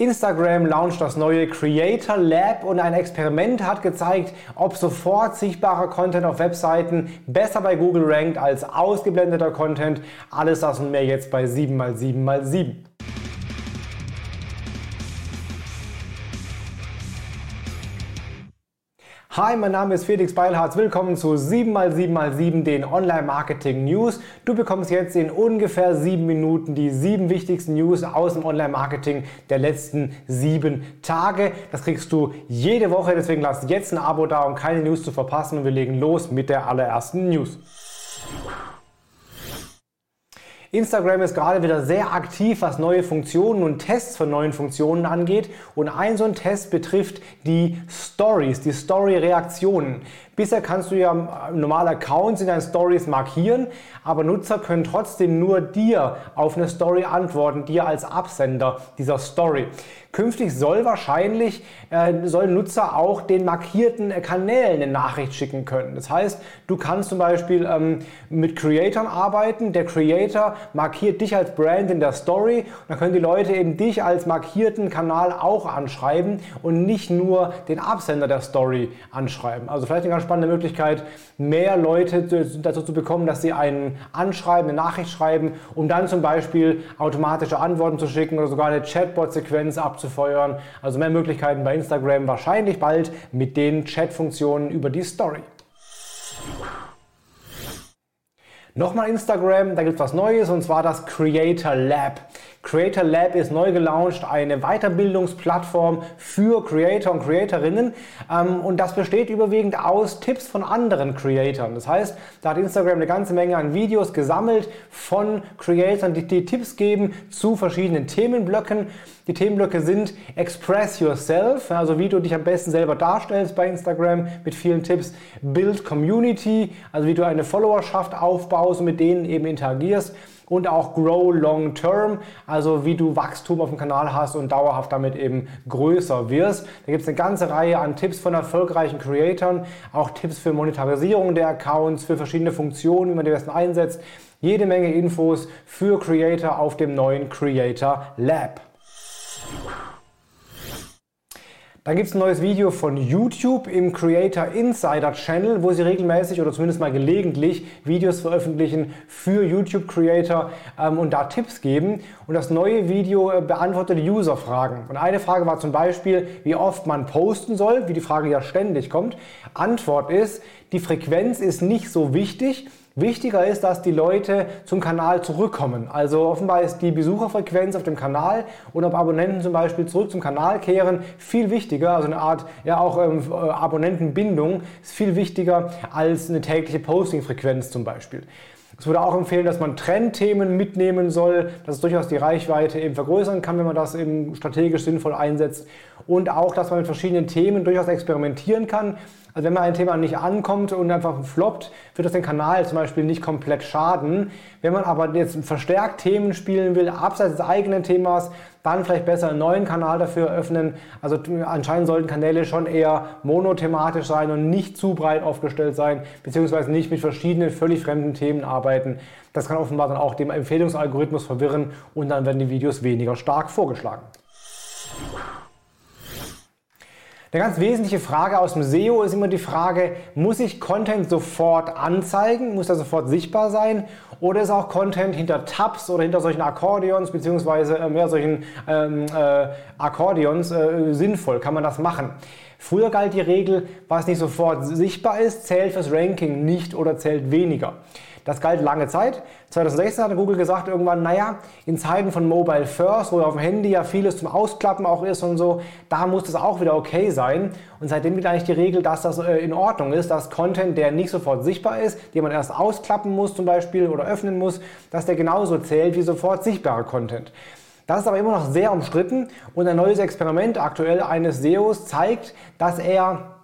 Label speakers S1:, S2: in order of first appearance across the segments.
S1: Instagram launcht das neue Creator Lab und ein Experiment hat gezeigt, ob sofort sichtbarer Content auf Webseiten besser bei Google rankt als ausgeblendeter Content. Alles das und mehr jetzt bei 7x7x7. Hi, mein Name ist Felix Beilharz. Willkommen zu 7x7x7, den Online-Marketing News. Du bekommst jetzt in ungefähr sieben Minuten die sieben wichtigsten News aus dem Online-Marketing der letzten sieben Tage. Das kriegst du jede Woche, deswegen lass jetzt ein Abo da, um keine News zu verpassen. Und wir legen los mit der allerersten News. Instagram ist gerade wieder sehr aktiv, was neue Funktionen und Tests von neuen Funktionen angeht. Und ein so ein Test betrifft die Stories, die Story-Reaktionen. Bisher kannst du ja normale Accounts in deinen Stories markieren, aber Nutzer können trotzdem nur dir auf eine Story antworten, dir als Absender dieser Story. Künftig soll wahrscheinlich, äh, sollen Nutzer auch den markierten Kanälen eine Nachricht schicken können. Das heißt, du kannst zum Beispiel ähm, mit Creatoren arbeiten. Der Creator markiert dich als Brand in der Story dann können die Leute eben dich als markierten Kanal auch anschreiben und nicht nur den Absender der Story anschreiben. Also vielleicht eine ganz spannende Möglichkeit, mehr Leute dazu zu bekommen, dass sie einen anschreiben, eine Nachricht schreiben, um dann zum Beispiel automatische Antworten zu schicken oder sogar eine Chatbot-Sequenz abzufeuern. Also mehr Möglichkeiten bei Instagram, wahrscheinlich bald mit den Chat-Funktionen über die Story. Nochmal Instagram, da gibt es was Neues und zwar das Creator Lab. Creator Lab ist neu gelauncht, eine Weiterbildungsplattform für Creator und Creatorinnen ähm, und das besteht überwiegend aus Tipps von anderen Creatoren. Das heißt, da hat Instagram eine ganze Menge an Videos gesammelt von Creatoren, die, die Tipps geben zu verschiedenen Themenblöcken. Die Themenblöcke sind Express Yourself, also wie du dich am besten selber darstellst bei Instagram mit vielen Tipps. Build Community, also wie du eine Followerschaft aufbaust und mit denen eben interagierst und auch Grow Long Term, also wie du Wachstum auf dem Kanal hast und dauerhaft damit eben größer wirst. Da gibt es eine ganze Reihe an Tipps von erfolgreichen Creatoren, auch Tipps für Monetarisierung der Accounts, für verschiedene Funktionen, wie man die besten einsetzt. Jede Menge Infos für Creator auf dem neuen Creator Lab. Dann gibt es ein neues Video von YouTube im Creator Insider Channel, wo sie regelmäßig oder zumindest mal gelegentlich Videos veröffentlichen für YouTube Creator ähm, und da Tipps geben. Und das neue Video äh, beantwortet User-Fragen. Und eine Frage war zum Beispiel, wie oft man posten soll, wie die Frage ja ständig kommt. Antwort ist, die Frequenz ist nicht so wichtig. Wichtiger ist, dass die Leute zum Kanal zurückkommen. Also offenbar ist die Besucherfrequenz auf dem Kanal und ob Abonnenten zum Beispiel zurück zum Kanal kehren viel wichtiger. Also eine Art ja auch ähm, äh, Abonnentenbindung ist viel wichtiger als eine tägliche Postingfrequenz zum Beispiel. Es würde auch empfehlen, dass man Trendthemen mitnehmen soll, dass es durchaus die Reichweite eben vergrößern kann, wenn man das eben strategisch sinnvoll einsetzt. Und auch, dass man mit verschiedenen Themen durchaus experimentieren kann. Also wenn man ein Thema nicht ankommt und einfach floppt, wird das den Kanal zum Beispiel nicht komplett schaden. Wenn man aber jetzt verstärkt Themen spielen will, abseits des eigenen Themas, dann vielleicht besser einen neuen Kanal dafür öffnen. Also anscheinend sollten Kanäle schon eher monothematisch sein und nicht zu breit aufgestellt sein, beziehungsweise nicht mit verschiedenen völlig fremden Themen arbeiten. Das kann offenbar dann auch dem Empfehlungsalgorithmus verwirren und dann werden die Videos weniger stark vorgeschlagen. Eine ganz wesentliche Frage aus dem SEO ist immer die Frage, muss ich Content sofort anzeigen? Muss er sofort sichtbar sein? Oder ist auch Content hinter Tabs oder hinter solchen Akkordeons beziehungsweise äh, mehr solchen ähm, äh, Akkordeons äh, sinnvoll? Kann man das machen? Früher galt die Regel, was nicht sofort sichtbar ist, zählt fürs Ranking nicht oder zählt weniger. Das galt lange Zeit. 2016 hat Google gesagt irgendwann, naja, in Zeiten von Mobile First, wo auf dem Handy ja vieles zum Ausklappen auch ist und so, da muss das auch wieder okay sein. Und seitdem gilt eigentlich die Regel, dass das äh, in Ordnung ist, dass Content, der nicht sofort sichtbar ist, den man erst ausklappen muss zum Beispiel oder öffnen muss, dass der genauso zählt wie sofort sichtbarer Content. Das ist aber immer noch sehr umstritten. Und ein neues Experiment aktuell eines SEOs zeigt, dass er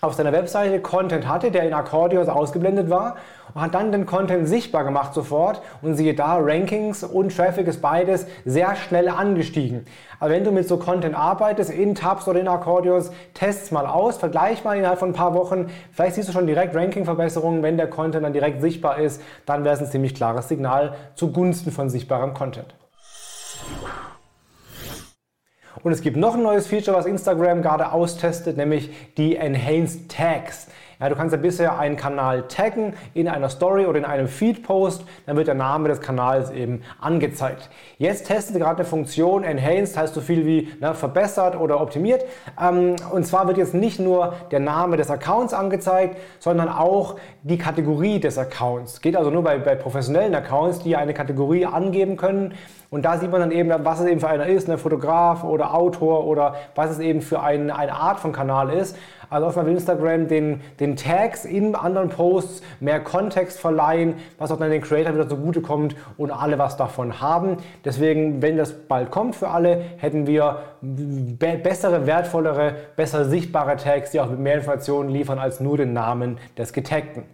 S1: auf seiner Webseite Content hatte, der in Akkordeons ausgeblendet war und hat dann den Content sichtbar gemacht sofort. Und siehe da, Rankings und Traffic ist beides sehr schnell angestiegen. Aber wenn du mit so Content arbeitest, in Tabs oder in Akkordeons, test's mal aus, vergleich mal innerhalb von ein paar Wochen, vielleicht siehst du schon direkt Ranking-Verbesserungen, wenn der Content dann direkt sichtbar ist, dann wäre es ein ziemlich klares Signal zugunsten von sichtbarem Content. Und es gibt noch ein neues Feature, was Instagram gerade austestet, nämlich die Enhanced Tags. Ja, du kannst ja bisher einen Kanal taggen in einer Story oder in einem Feed-Post, dann wird der Name des Kanals eben angezeigt. Jetzt testen sie gerade eine Funktion, Enhanced heißt so viel wie ne, verbessert oder optimiert. Ähm, und zwar wird jetzt nicht nur der Name des Accounts angezeigt, sondern auch die Kategorie des Accounts. Geht also nur bei, bei professionellen Accounts, die eine Kategorie angeben können. Und da sieht man dann eben, was es eben für einer ist, ein ne, Fotograf oder Autor oder was es eben für ein, eine Art von Kanal ist. Also auf Instagram den, den Tags in anderen Posts mehr Kontext verleihen, was auch dann den Creator wieder zugutekommt und alle was davon haben. Deswegen, wenn das bald kommt für alle, hätten wir be bessere, wertvollere, besser sichtbare Tags, die auch mehr Informationen liefern als nur den Namen des Getagten.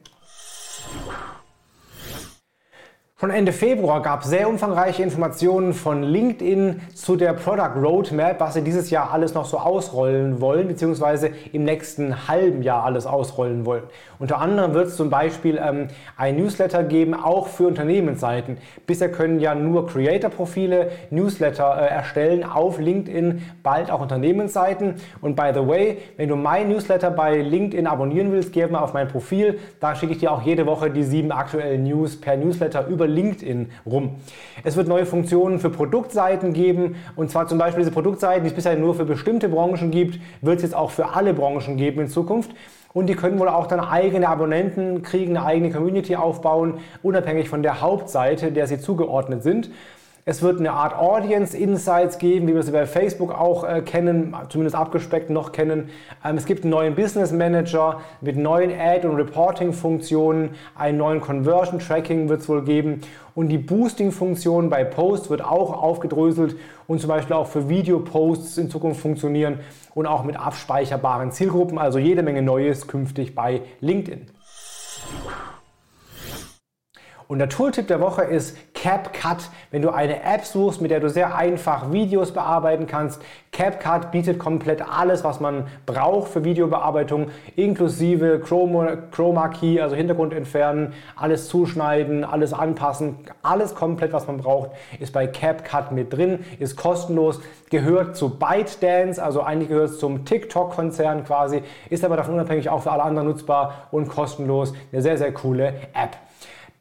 S1: Schon Ende Februar gab es sehr umfangreiche Informationen von LinkedIn zu der Product Roadmap, was sie dieses Jahr alles noch so ausrollen wollen, beziehungsweise im nächsten halben Jahr alles ausrollen wollen. Unter anderem wird es zum Beispiel ähm, ein Newsletter geben, auch für Unternehmensseiten. Bisher können ja nur Creator-Profile Newsletter äh, erstellen auf LinkedIn, bald auch Unternehmensseiten. Und by the way, wenn du mein Newsletter bei LinkedIn abonnieren willst, geh mal auf mein Profil. Da schicke ich dir auch jede Woche die sieben aktuellen News per Newsletter über LinkedIn rum. Es wird neue Funktionen für Produktseiten geben und zwar zum Beispiel diese Produktseiten, die es bisher nur für bestimmte Branchen gibt, wird es jetzt auch für alle Branchen geben in Zukunft. Und die können wohl auch dann eigene Abonnenten kriegen, eine eigene Community aufbauen, unabhängig von der Hauptseite, der sie zugeordnet sind. Es wird eine Art Audience Insights geben, wie wir sie bei Facebook auch äh, kennen, zumindest abgespeckt noch kennen. Ähm, es gibt einen neuen Business Manager mit neuen Ad- und Reporting-Funktionen, einen neuen Conversion Tracking wird es wohl geben und die Boosting-Funktion bei Posts wird auch aufgedröselt und zum Beispiel auch für Video-Posts in Zukunft funktionieren und auch mit abspeicherbaren Zielgruppen, also jede Menge Neues künftig bei LinkedIn. Und der Tooltip der Woche ist CapCut. Wenn du eine App suchst, mit der du sehr einfach Videos bearbeiten kannst, CapCut bietet komplett alles, was man braucht für Videobearbeitung, inklusive Chroma, Chroma Key, also Hintergrund entfernen, alles zuschneiden, alles anpassen, alles komplett, was man braucht, ist bei CapCut mit drin, ist kostenlos, gehört zu ByteDance, also eigentlich gehört es zum TikTok-Konzern quasi, ist aber davon unabhängig auch für alle anderen nutzbar und kostenlos. Eine sehr, sehr coole App.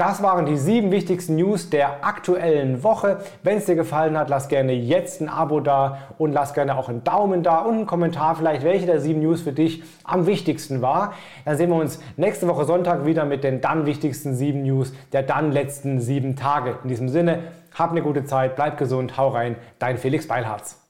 S1: Das waren die sieben wichtigsten News der aktuellen Woche. Wenn es dir gefallen hat, lass gerne jetzt ein Abo da und lass gerne auch einen Daumen da und einen Kommentar vielleicht, welche der sieben News für dich am wichtigsten war. Dann sehen wir uns nächste Woche Sonntag wieder mit den dann wichtigsten sieben News der dann letzten sieben Tage. In diesem Sinne, hab eine gute Zeit, bleib gesund, hau rein, dein Felix Beilharz.